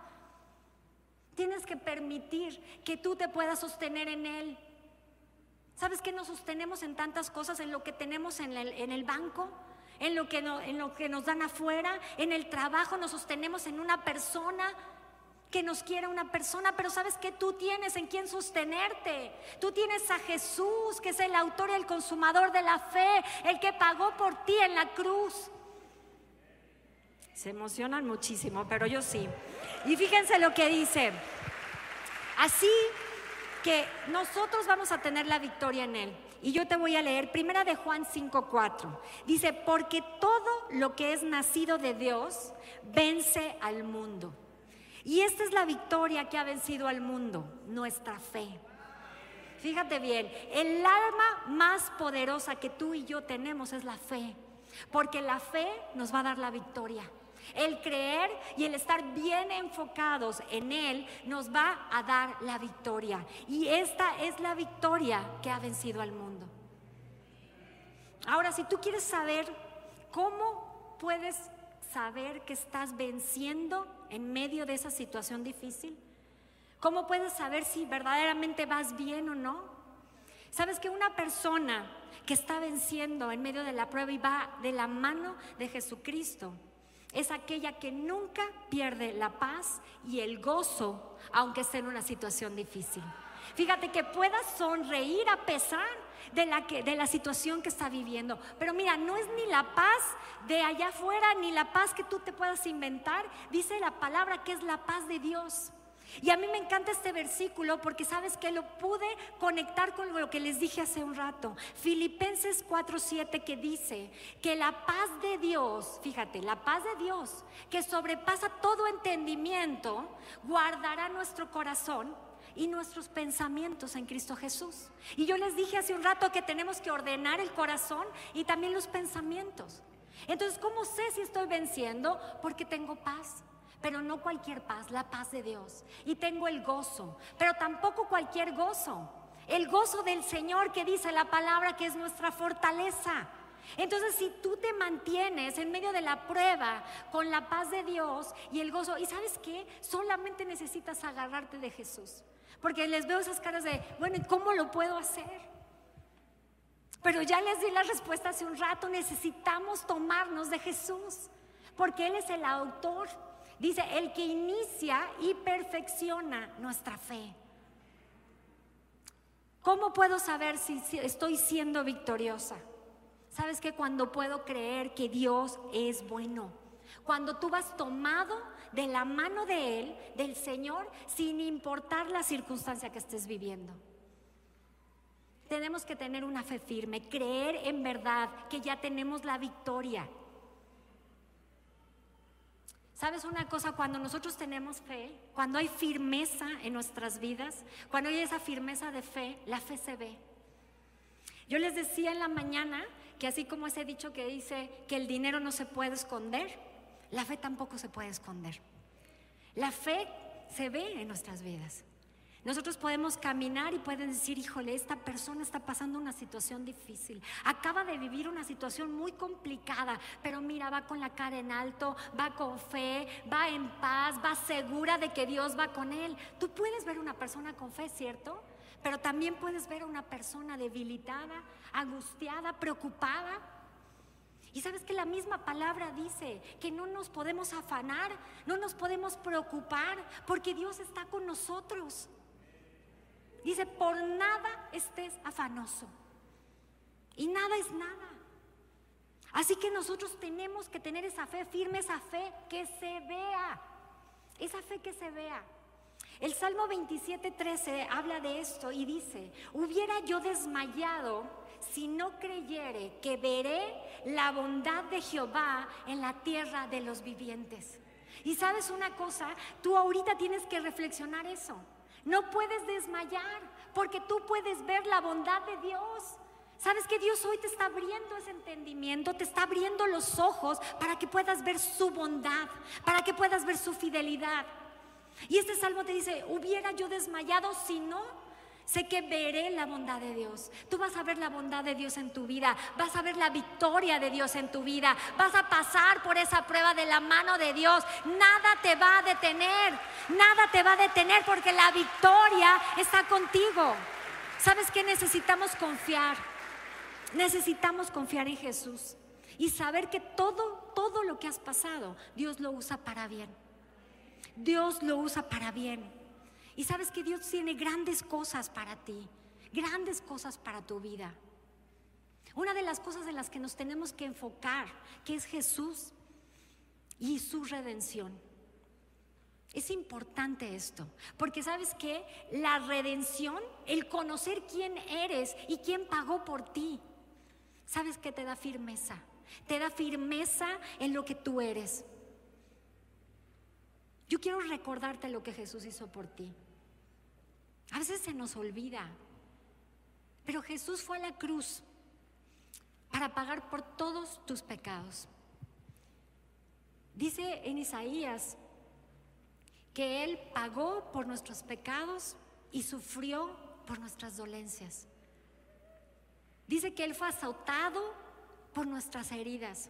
Tienes que permitir que tú te puedas sostener en Él. ¿Sabes que nos sostenemos en tantas cosas, en lo que tenemos en el, en el banco? en lo, que en lo que nos dan afuera, en el trabajo nos sostenemos en una persona que nos quiera una persona, pero sabes que tú tienes en quién sostenerte. Tú tienes a Jesús, que es el autor y el consumador de la fe, el que pagó por ti en la cruz. Se emocionan muchísimo, pero yo sí. Y fíjense lo que dice. Así que nosotros vamos a tener la victoria en Él. Y yo te voy a leer primera de Juan 5:4. Dice, porque todo lo que es nacido de Dios vence al mundo. Y esta es la victoria que ha vencido al mundo, nuestra fe. Fíjate bien, el arma más poderosa que tú y yo tenemos es la fe, porque la fe nos va a dar la victoria. El creer y el estar bien enfocados en Él nos va a dar la victoria. Y esta es la victoria que ha vencido al mundo. Ahora, si tú quieres saber cómo puedes saber que estás venciendo en medio de esa situación difícil, ¿cómo puedes saber si verdaderamente vas bien o no? Sabes que una persona que está venciendo en medio de la prueba y va de la mano de Jesucristo, es aquella que nunca pierde la paz y el gozo, aunque esté en una situación difícil. Fíjate que puedas sonreír a pesar de la, que, de la situación que está viviendo. Pero mira, no es ni la paz de allá afuera, ni la paz que tú te puedas inventar. Dice la palabra que es la paz de Dios. Y a mí me encanta este versículo porque sabes que lo pude conectar con lo que les dije hace un rato. Filipenses 4:7 que dice que la paz de Dios, fíjate, la paz de Dios que sobrepasa todo entendimiento, guardará nuestro corazón y nuestros pensamientos en Cristo Jesús. Y yo les dije hace un rato que tenemos que ordenar el corazón y también los pensamientos. Entonces, ¿cómo sé si estoy venciendo? Porque tengo paz pero no cualquier paz, la paz de Dios. Y tengo el gozo, pero tampoco cualquier gozo. El gozo del Señor que dice la palabra que es nuestra fortaleza. Entonces, si tú te mantienes en medio de la prueba con la paz de Dios y el gozo, y sabes qué, solamente necesitas agarrarte de Jesús. Porque les veo esas caras de, bueno, ¿y cómo lo puedo hacer? Pero ya les di la respuesta hace un rato, necesitamos tomarnos de Jesús, porque Él es el autor Dice, el que inicia y perfecciona nuestra fe. ¿Cómo puedo saber si, estoy siendo victoriosa? Sabes que cuando puedo creer que Dios es bueno, cuando tú vas tomado de la mano de Él, del Señor, sin importar la circunstancia que estés viviendo. Tenemos que tener una fe firme, creer en verdad que ya tenemos la victoria. ¿Sabes una cosa? Cuando nosotros tenemos fe, cuando hay firmeza en nuestras vidas, cuando hay esa firmeza de fe, la fe se ve. Yo les decía en la mañana que así como ese dicho que dice que el dinero no se puede esconder, la fe tampoco se puede esconder. La fe se ve en nuestras vidas. Nosotros podemos caminar y pueden decir, híjole, esta persona está pasando una situación difícil, acaba de vivir una situación muy complicada, pero mira, va con la cara en alto, va con fe, va en paz, va segura de que Dios va con él. Tú puedes ver una persona con fe, ¿cierto? Pero también puedes ver a una persona debilitada, angustiada, preocupada. Y sabes que la misma palabra dice que no nos podemos afanar, no nos podemos preocupar, porque Dios está con nosotros. Dice, por nada estés afanoso. Y nada es nada. Así que nosotros tenemos que tener esa fe firme, esa fe que se vea. Esa fe que se vea. El Salmo 27, 13 habla de esto y dice, hubiera yo desmayado si no creyere que veré la bondad de Jehová en la tierra de los vivientes. Y sabes una cosa, tú ahorita tienes que reflexionar eso. No puedes desmayar porque tú puedes ver la bondad de Dios. Sabes que Dios hoy te está abriendo ese entendimiento, te está abriendo los ojos para que puedas ver su bondad, para que puedas ver su fidelidad. Y este salmo te dice, hubiera yo desmayado si no, sé que veré la bondad de Dios. Tú vas a ver la bondad de Dios en tu vida, vas a ver la victoria de Dios en tu vida, vas a pasar por esa prueba de la mano de Dios. Nada te va a detener, nada te va a detener porque la victoria está contigo. ¿Sabes qué necesitamos confiar? Necesitamos confiar en Jesús y saber que todo, todo lo que has pasado, Dios lo usa para bien. Dios lo usa para bien. Y sabes que Dios tiene grandes cosas para ti, grandes cosas para tu vida. Una de las cosas en las que nos tenemos que enfocar, que es Jesús y su redención. Es importante esto, porque sabes que la redención, el conocer quién eres y quién pagó por ti, ¿sabes que te da firmeza? Te da firmeza en lo que tú eres. Yo quiero recordarte lo que Jesús hizo por ti. A veces se nos olvida, pero Jesús fue a la cruz para pagar por todos tus pecados. Dice en Isaías que Él pagó por nuestros pecados y sufrió por nuestras dolencias. Dice que Él fue azotado por nuestras heridas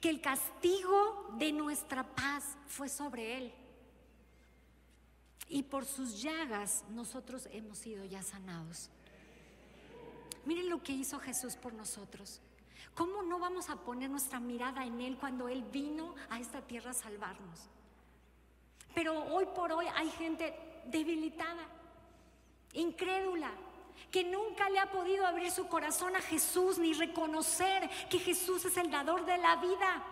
que el castigo de nuestra paz fue sobre él. Y por sus llagas nosotros hemos sido ya sanados. Miren lo que hizo Jesús por nosotros. ¿Cómo no vamos a poner nuestra mirada en Él cuando Él vino a esta tierra a salvarnos? Pero hoy por hoy hay gente debilitada, incrédula, que nunca le ha podido abrir su corazón a Jesús ni reconocer que Jesús es el dador de la vida,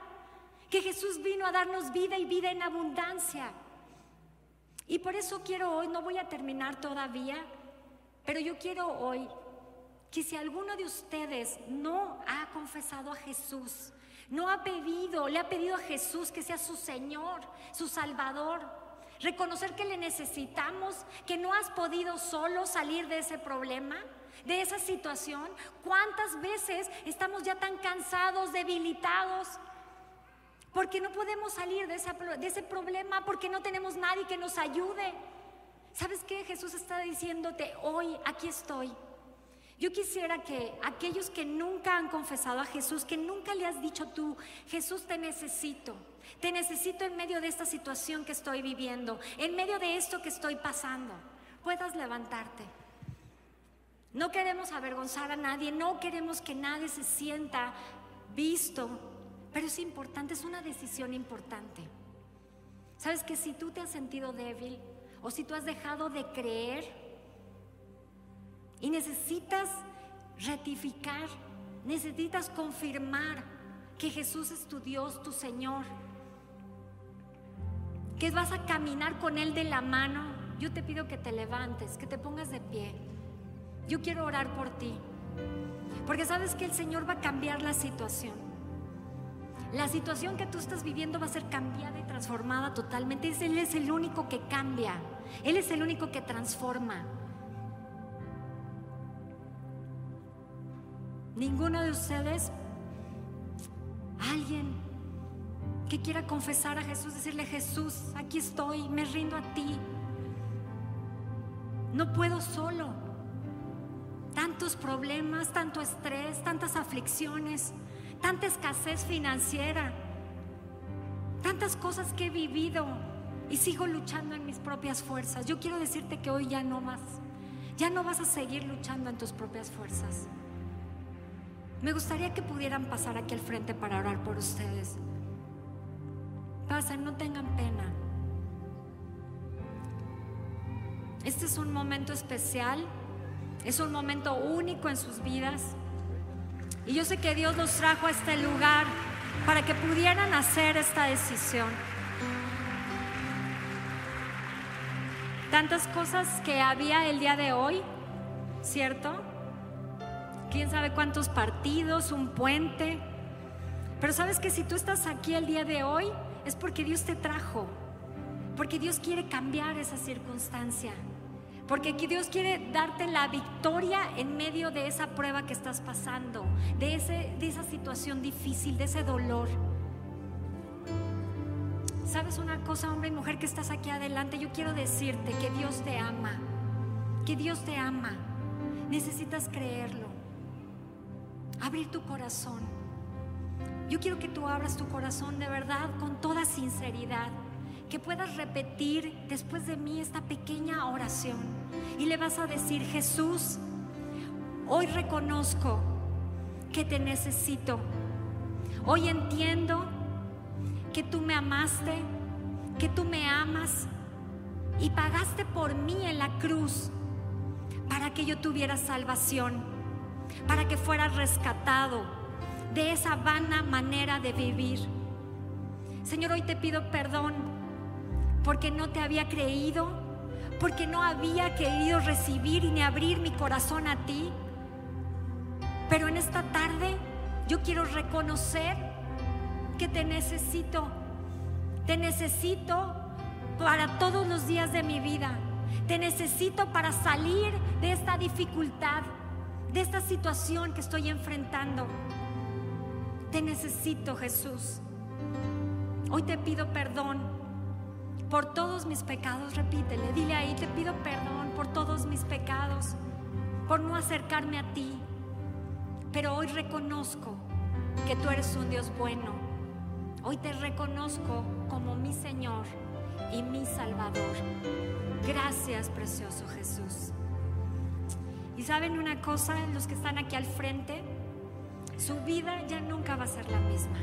que Jesús vino a darnos vida y vida en abundancia. Y por eso quiero hoy, no voy a terminar todavía, pero yo quiero hoy que si alguno de ustedes no ha confesado a Jesús, no ha pedido, le ha pedido a Jesús que sea su Señor, su Salvador, reconocer que le necesitamos, que no has podido solo salir de ese problema, de esa situación. ¿Cuántas veces estamos ya tan cansados, debilitados? Porque no podemos salir de, ese problema, porque no tenemos nadie que nos ayude. ¿Sabes qué? Jesús está diciéndote, hoy aquí estoy. Yo quisiera que aquellos que nunca han confesado a Jesús, que nunca le has dicho tú, Jesús te necesito, te necesito en medio de esta situación que estoy viviendo, en medio de esto que estoy pasando, puedas levantarte. No queremos avergonzar a nadie, no queremos que nadie se sienta visto, pero es importante, es una decisión importante. Sabes que si tú te has sentido débil o si tú has dejado de creer, y necesitas ratificar, necesitas confirmar que Jesús es tu Dios, tu Señor, que vas a caminar con Él de la mano. Yo te pido que te levantes, que te pongas de pie. Yo quiero orar por ti, porque sabes que el Señor va a cambiar la situación. La situación que tú estás viviendo va a ser cambiada y transformada totalmente. Él es el único que cambia. Él es el único que transforma. Ninguno de ustedes, alguien que quiera confesar a Jesús, decirle, Jesús, aquí estoy, me rindo a ti. No puedo solo. Tantos problemas, tanto estrés, tantas aflicciones, tanta escasez financiera, tantas cosas que he vivido y sigo luchando en mis propias fuerzas. Yo quiero decirte que hoy ya no más. Ya no vas a seguir luchando en tus propias fuerzas. Me gustaría que pudieran pasar aquí al frente para orar por ustedes. Pasen, no tengan pena. Este es un momento especial, es un momento único en sus vidas. Y yo sé que Dios los trajo a este lugar para que pudieran hacer esta decisión. Tantas cosas que había el día de hoy, ¿cierto? quién sabe cuántos partidos, un puente. Pero sabes que si tú estás aquí el día de hoy es porque Dios te trajo, porque Dios quiere cambiar esa circunstancia, porque Dios quiere darte la victoria en medio de esa prueba que estás pasando, de, ese, de esa situación difícil, de ese dolor. ¿Sabes una cosa, hombre y mujer que estás aquí adelante? Yo quiero decirte que Dios te ama, que Dios te ama. Necesitas creerlo abrir tu corazón. Yo quiero que tú abras tu corazón de verdad con toda sinceridad, que puedas repetir después de mí esta pequeña oración y le vas a decir, Jesús, hoy reconozco que te necesito. Hoy entiendo que tú me amaste, que tú me amas y pagaste por mí en la cruz para que yo tuviera salvación para que fueras rescatado de esa vana manera de vivir. Señor, hoy te pido perdón porque no te había creído, porque no había querido recibir ni abrir mi corazón a ti. Pero en esta tarde yo quiero reconocer que te necesito. Te necesito para todos los días de mi vida. Te necesito para salir de esta dificultad de esta situación que estoy enfrentando. Te necesito, Jesús. Hoy te pido perdón por todos mis pecados. Repítele, dile ahí, te pido perdón por todos mis pecados, por no acercarme a ti. Pero hoy reconozco que tú eres un Dios bueno. Hoy te reconozco como mi Señor y mi Salvador. Gracias, precioso Jesús. Y saben una cosa, los que están aquí al frente, su vida ya nunca va a ser la misma.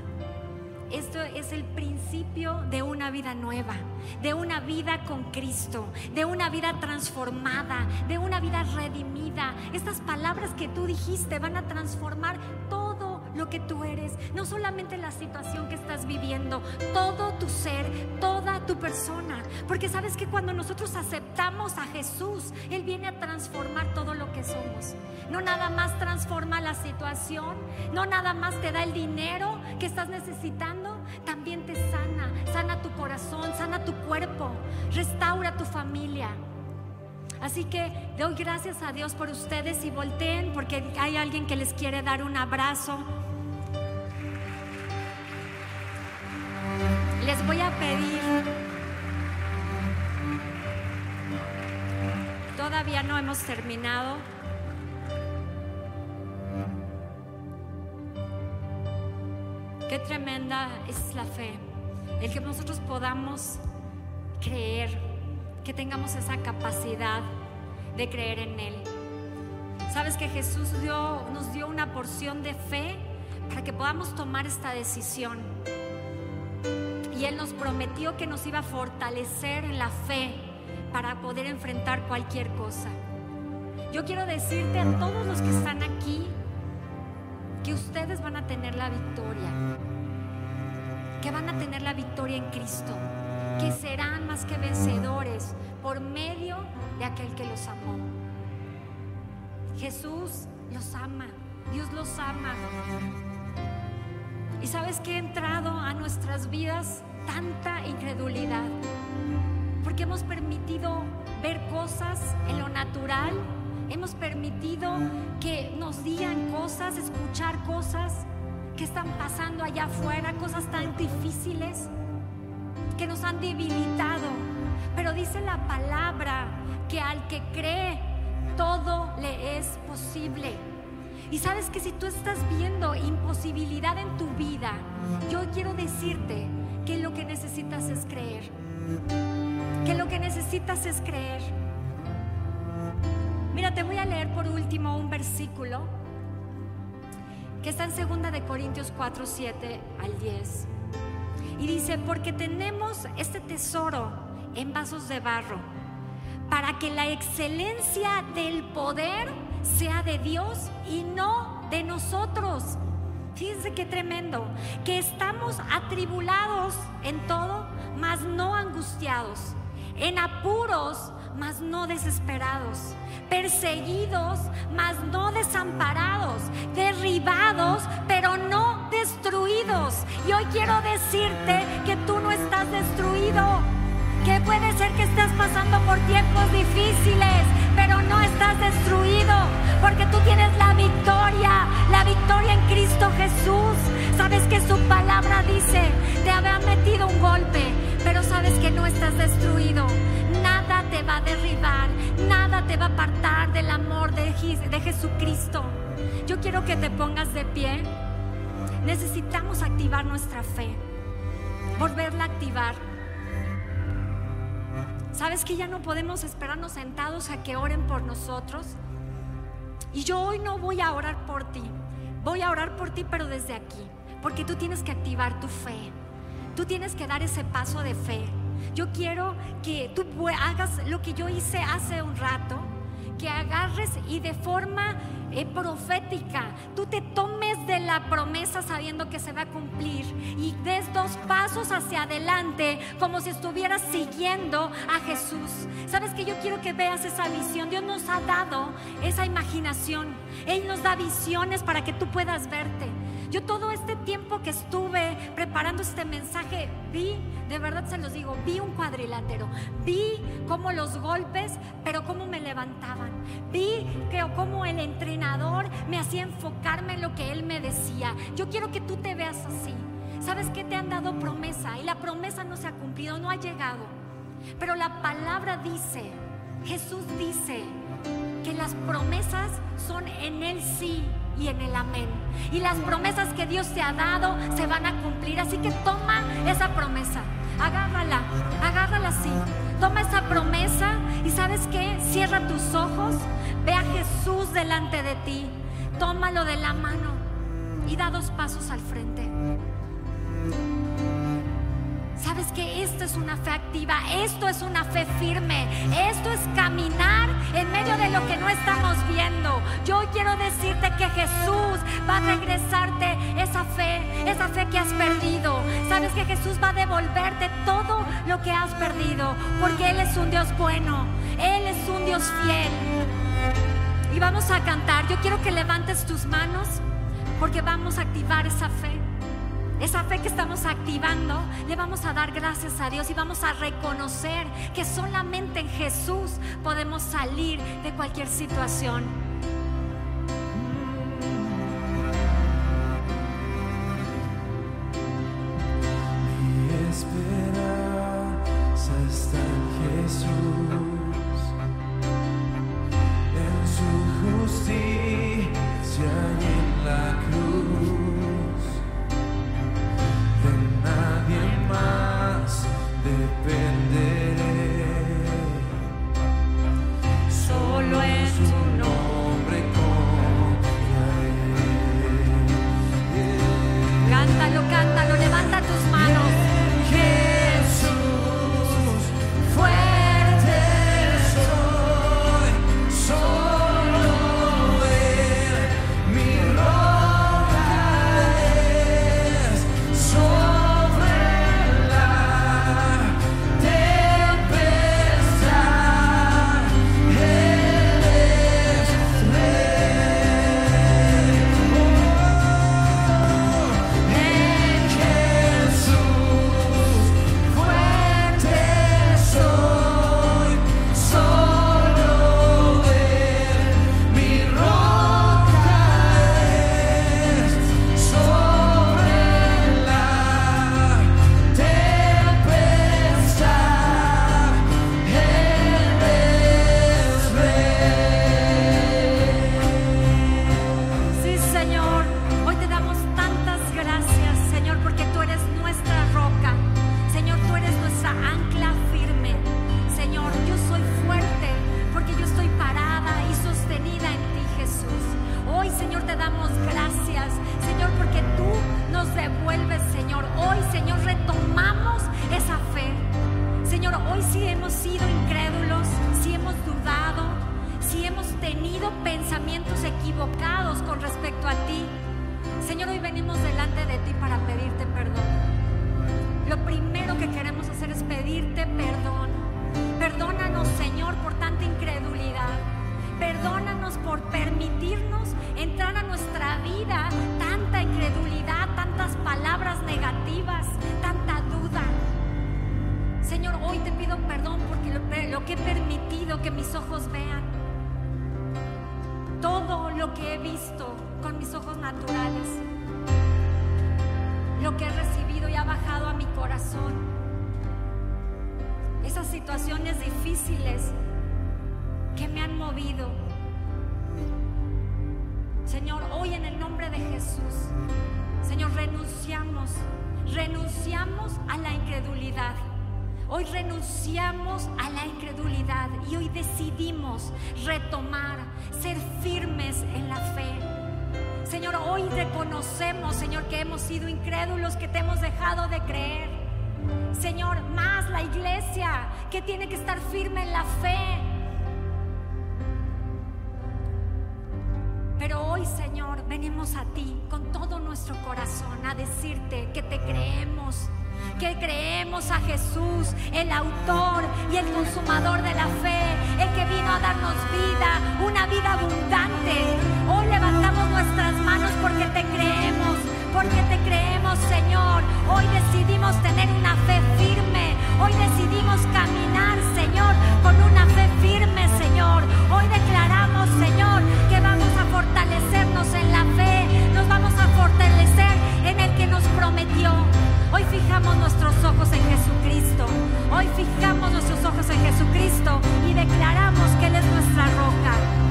Esto es el principio de una vida nueva, de una vida con Cristo, de una vida transformada, de una vida redimida. Estas palabras que tú dijiste van a transformar todo lo que tú eres, no solamente la situación que estás viviendo, todo tu ser, toda tu persona. Porque sabes que cuando nosotros aceptamos a Jesús, Él viene a transformar todo lo que somos. No nada más transforma la situación, no nada más te da el dinero que estás necesitando, también te sana, sana tu corazón, sana tu cuerpo, restaura tu familia. Así que doy gracias a Dios por ustedes y volteen porque hay alguien que les quiere dar un abrazo. Les voy a pedir, todavía no hemos terminado. Qué tremenda es la fe, el que nosotros podamos creer que tengamos esa capacidad de creer en Él. Sabes que Jesús nos dio una porción de fe para que podamos tomar esta decisión. Y Él nos prometió que nos iba a fortalecer en la fe para poder enfrentar cualquier cosa. Yo quiero decirte a todos los que están aquí que ustedes van a tener la victoria, que van a tener la victoria en Cristo que serán más que vencedores por medio de aquel que los amó. Jesús los ama, Dios los ama. Y sabes que ha entrado a nuestras vidas tanta incredulidad, porque hemos permitido ver cosas en lo natural, hemos permitido que nos digan cosas, escuchar cosas que están pasando allá afuera, cosas tan difíciles que nos han debilitado. Pero dice la palabra que al que cree, todo le es posible. Y sabes que si tú estás viendo imposibilidad en tu vida, yo quiero decirte que lo que necesitas es creer. Que lo que necesitas es creer. Mira, te voy a leer por último un versículo que está en 2 de Corintios 4, 7 al 10. Y dice, porque tenemos este tesoro en vasos de barro, para que la excelencia del poder sea de Dios y no de nosotros. Fíjense qué tremendo, que estamos atribulados en todo, mas no angustiados, en apuros, mas no desesperados, perseguidos, mas no desamparados, derribados, pero no destruidos. Y hoy quiero decirte que tú no estás destruido, que puede ser que estés pasando por tiempos difíciles, pero no estás destruido, porque tú tienes la victoria, la victoria en Cristo Jesús. Sabes que su palabra dice, te había metido un golpe, pero sabes que no estás destruido. Te va a derribar, nada te va a apartar del amor de, de Jesucristo. Yo quiero que te pongas de pie. Necesitamos activar nuestra fe, volverla a activar. ¿Sabes que ya no podemos esperarnos sentados a que oren por nosotros? Y yo hoy no voy a orar por ti, voy a orar por ti pero desde aquí, porque tú tienes que activar tu fe, tú tienes que dar ese paso de fe. Yo quiero que tú hagas lo que yo hice hace un rato, que agarres y de forma eh, profética, tú te tomes de la promesa sabiendo que se va a cumplir y des dos pasos hacia adelante como si estuvieras siguiendo a Jesús. Sabes que yo quiero que veas esa visión. Dios nos ha dado esa imaginación. Él nos da visiones para que tú puedas verte. Yo todo este tiempo que estuve preparando este mensaje, vi, de verdad se los digo, vi un cuadrilátero, vi cómo los golpes, pero cómo me levantaban, vi que cómo el entrenador me hacía enfocarme en lo que él me decía. Yo quiero que tú te veas así. ¿Sabes que te han dado promesa? Y la promesa no se ha cumplido, no ha llegado. Pero la palabra dice, Jesús dice que las promesas son en Él sí y en el amén. Y las promesas que Dios te ha dado se van a cumplir. Así que toma esa promesa, agárrala, agárrala así. Toma esa promesa y sabes qué, cierra tus ojos, ve a Jesús delante de ti, tómalo de la mano y da dos pasos al frente. Sabes que esto es una fe activa, esto es una fe firme, esto es caminar en medio de lo que no estamos viendo. Yo quiero decirte que Jesús va a regresarte esa fe, esa fe que has perdido. Sabes que Jesús va a devolverte todo lo que has perdido, porque Él es un Dios bueno, Él es un Dios fiel. Y vamos a cantar. Yo quiero que levantes tus manos porque vamos a activar esa fe. Esa fe que estamos activando, le vamos a dar gracias a Dios y vamos a reconocer que solamente en Jesús podemos salir de cualquier situación. Situaciones difíciles que me han movido. Señor, hoy en el nombre de Jesús, Señor, renunciamos, renunciamos a la incredulidad. Hoy renunciamos a la incredulidad y hoy decidimos retomar, ser firmes en la fe. Señor, hoy reconocemos, Señor, que hemos sido incrédulos, que te hemos dejado de creer. Señor, más la iglesia que tiene que estar firme en la fe. Pero hoy, Señor, venimos a ti con todo nuestro corazón a decirte que te creemos que creemos a Jesús, el autor y el consumador de la fe, el que vino a darnos vida, una vida abundante. Hoy levantamos nuestras manos porque te creemos, porque te creemos, Señor. Hoy decidimos tener una fe firme, hoy decidimos caminar, Señor, con una fe firme, Señor. Hoy declaramos, Señor, que vamos a fortalecernos en la fe, nos vamos a fortalecer en el que nos prometió. Hoy fijamos nuestros ojos en Jesucristo. Hoy fijamos nuestros ojos en Jesucristo y declaramos que Él es nuestra roca.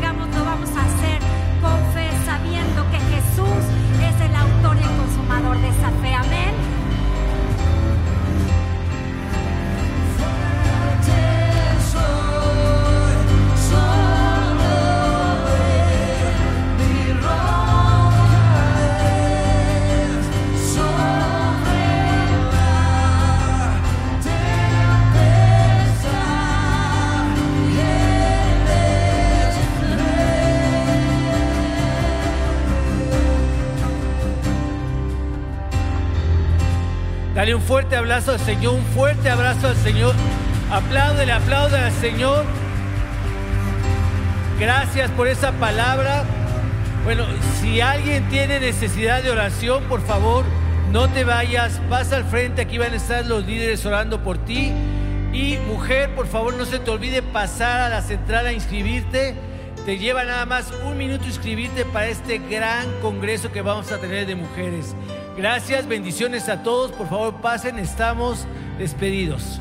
favor de Dale un fuerte abrazo al Señor, un fuerte abrazo al Señor. Apláudele, apláudele al Señor. Gracias por esa palabra. Bueno, si alguien tiene necesidad de oración, por favor, no te vayas, pasa al frente, aquí van a estar los líderes orando por ti. Y mujer, por favor, no se te olvide pasar a la central a inscribirte. Te lleva nada más un minuto inscribirte para este gran congreso que vamos a tener de mujeres. Gracias, bendiciones a todos. Por favor, pasen, estamos despedidos.